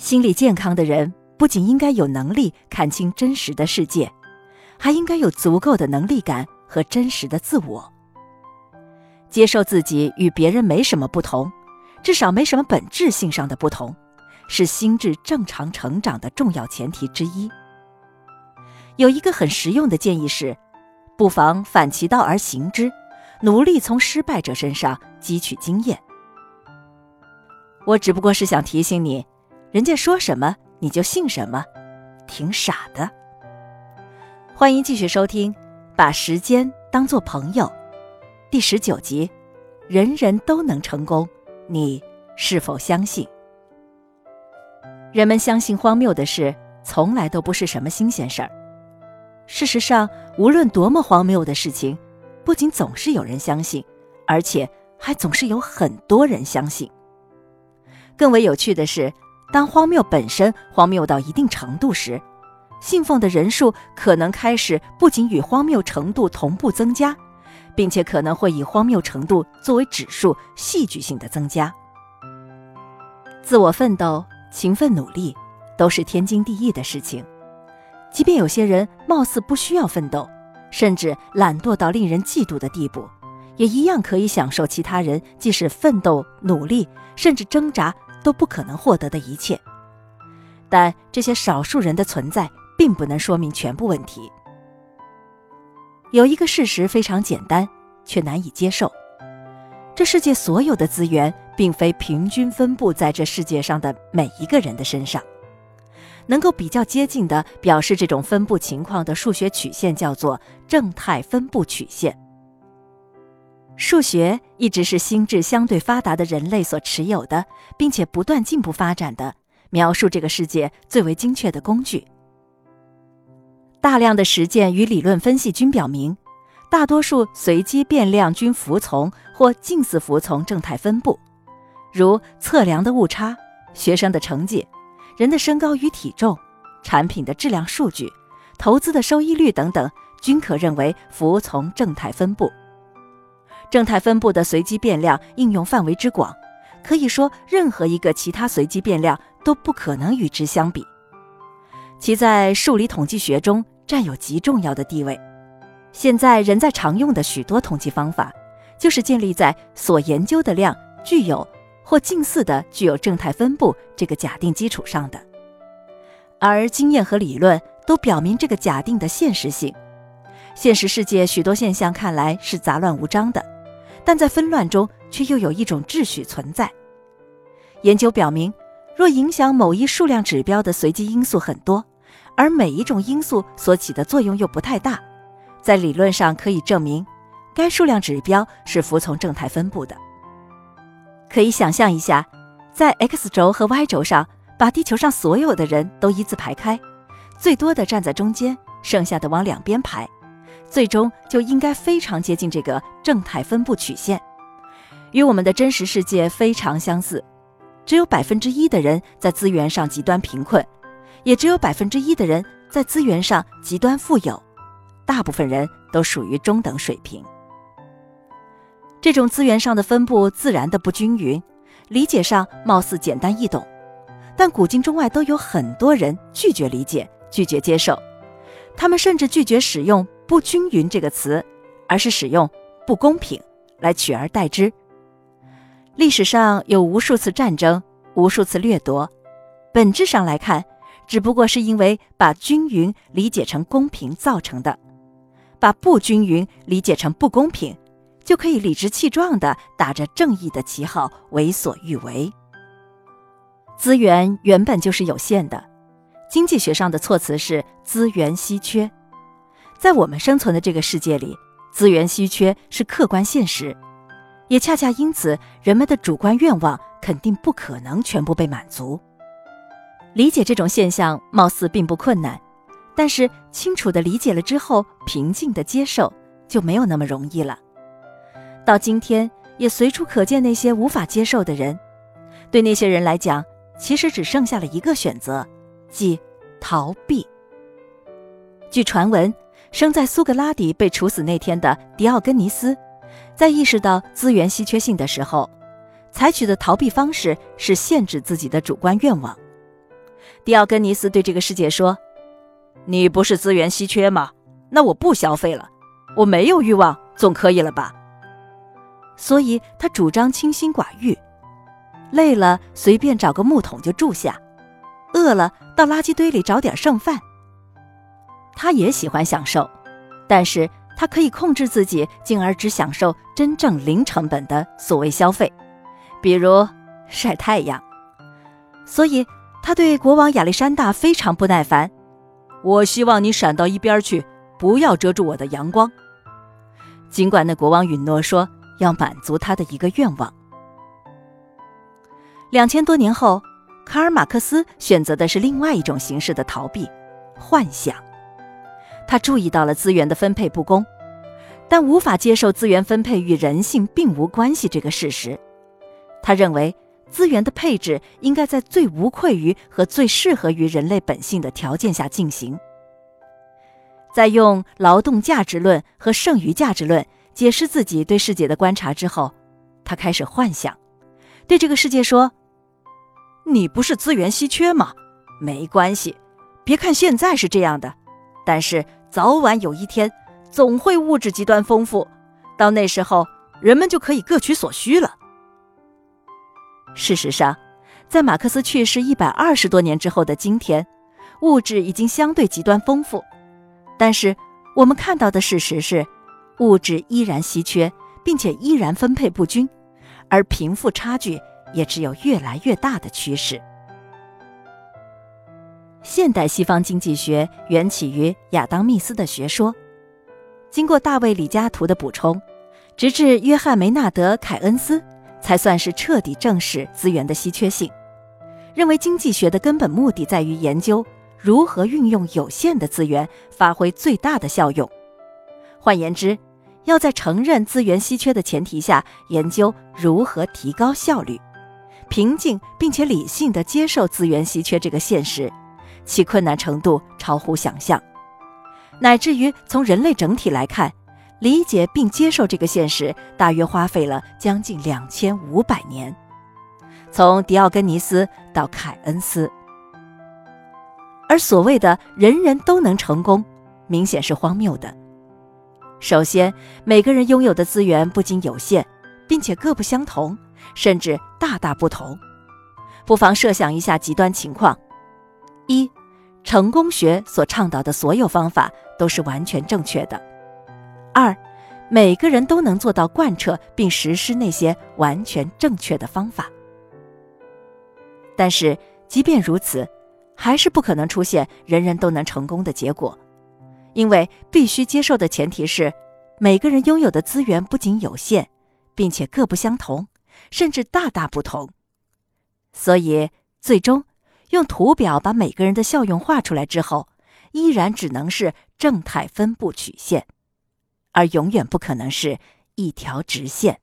心理健康的人不仅应该有能力看清真实的世界，还应该有足够的能力感和真实的自我。接受自己与别人没什么不同，至少没什么本质性上的不同，是心智正常成长的重要前提之一。有一个很实用的建议是，不妨反其道而行之，努力从失败者身上汲取经验。我只不过是想提醒你，人家说什么你就信什么，挺傻的。欢迎继续收听《把时间当作朋友》。第十九集，人人都能成功，你是否相信？人们相信荒谬的事，从来都不是什么新鲜事儿。事实上，无论多么荒谬的事情，不仅总是有人相信，而且还总是有很多人相信。更为有趣的是，当荒谬本身荒谬到一定程度时，信奉的人数可能开始不仅与荒谬程度同步增加。并且可能会以荒谬程度作为指数，戏剧性的增加。自我奋斗、勤奋努力，都是天经地义的事情。即便有些人貌似不需要奋斗，甚至懒惰到令人嫉妒的地步，也一样可以享受其他人即使奋斗、努力，甚至挣扎都不可能获得的一切。但这些少数人的存在，并不能说明全部问题。有一个事实非常简单，却难以接受：这世界所有的资源并非平均分布在这世界上的每一个人的身上。能够比较接近的表示这种分布情况的数学曲线叫做正态分布曲线。数学一直是心智相对发达的人类所持有的，并且不断进步发展的描述这个世界最为精确的工具。大量的实践与理论分析均表明，大多数随机变量均服从或近似服从正态分布，如测量的误差、学生的成绩、人的身高与体重、产品的质量数据、投资的收益率等等，均可认为服从正态分布。正态分布的随机变量应用范围之广，可以说任何一个其他随机变量都不可能与之相比。其在数理统计学中占有极重要的地位。现在人在常用的许多统计方法，就是建立在所研究的量具有或近似的具有正态分布这个假定基础上的。而经验和理论都表明这个假定的现实性。现实世界许多现象看来是杂乱无章的，但在纷乱中却又有一种秩序存在。研究表明，若影响某一数量指标的随机因素很多。而每一种因素所起的作用又不太大，在理论上可以证明，该数量指标是服从正态分布的。可以想象一下，在 x 轴和 y 轴上，把地球上所有的人都一字排开，最多的站在中间，剩下的往两边排，最终就应该非常接近这个正态分布曲线，与我们的真实世界非常相似。只有百分之一的人在资源上极端贫困。也只有百分之一的人在资源上极端富有，大部分人都属于中等水平。这种资源上的分布自然的不均匀，理解上貌似简单易懂，但古今中外都有很多人拒绝理解、拒绝接受，他们甚至拒绝使用“不均匀”这个词，而是使用“不公平”来取而代之。历史上有无数次战争，无数次掠夺，本质上来看。只不过是因为把均匀理解成公平造成的，把不均匀理解成不公平，就可以理直气壮地打着正义的旗号为所欲为。资源原本就是有限的，经济学上的措辞是资源稀缺。在我们生存的这个世界里，资源稀缺是客观现实，也恰恰因此，人们的主观愿望肯定不可能全部被满足。理解这种现象貌似并不困难，但是清楚的理解了之后，平静的接受就没有那么容易了。到今天也随处可见那些无法接受的人，对那些人来讲，其实只剩下了一个选择，即逃避。据传闻，生在苏格拉底被处死那天的狄奥根尼斯，在意识到资源稀缺性的时候，采取的逃避方式是限制自己的主观愿望。迪奥根尼斯对这个世界说：“你不是资源稀缺吗？那我不消费了。我没有欲望，总可以了吧？”所以他主张清心寡欲，累了随便找个木桶就住下，饿了到垃圾堆里找点剩饭。他也喜欢享受，但是他可以控制自己，进而只享受真正零成本的所谓消费，比如晒太阳。所以。他对国王亚历山大非常不耐烦。我希望你闪到一边去，不要遮住我的阳光。尽管那国王允诺说要满足他的一个愿望。两千多年后，卡尔马克思选择的是另外一种形式的逃避——幻想。他注意到了资源的分配不公，但无法接受资源分配与人性并无关系这个事实。他认为。资源的配置应该在最无愧于和最适合于人类本性的条件下进行。在用劳动价值论和剩余价值论解释自己对世界的观察之后，他开始幻想，对这个世界说：“你不是资源稀缺吗？没关系，别看现在是这样的，但是早晚有一天，总会物质极端丰富，到那时候，人们就可以各取所需了。”事实上，在马克思去世一百二十多年之后的今天，物质已经相对极端丰富，但是我们看到的事实是，物质依然稀缺，并且依然分配不均，而贫富差距也只有越来越大的趋势。现代西方经济学缘起于亚当·密斯的学说，经过大卫·李嘉图的补充，直至约翰·梅纳德·凯恩斯。才算是彻底正视资源的稀缺性，认为经济学的根本目的在于研究如何运用有限的资源发挥最大的效用。换言之，要在承认资源稀缺的前提下，研究如何提高效率，平静并且理性地接受资源稀缺这个现实，其困难程度超乎想象，乃至于从人类整体来看。理解并接受这个现实，大约花费了将近两千五百年，从狄奥根尼斯到凯恩斯。而所谓的人人都能成功，明显是荒谬的。首先，每个人拥有的资源不仅有限，并且各不相同，甚至大大不同。不妨设想一下极端情况：一，成功学所倡导的所有方法都是完全正确的。二，每个人都能做到贯彻并实施那些完全正确的方法。但是，即便如此，还是不可能出现人人都能成功的结果，因为必须接受的前提是，每个人拥有的资源不仅有限，并且各不相同，甚至大大不同。所以，最终用图表把每个人的效用画出来之后，依然只能是正态分布曲线。而永远不可能是一条直线。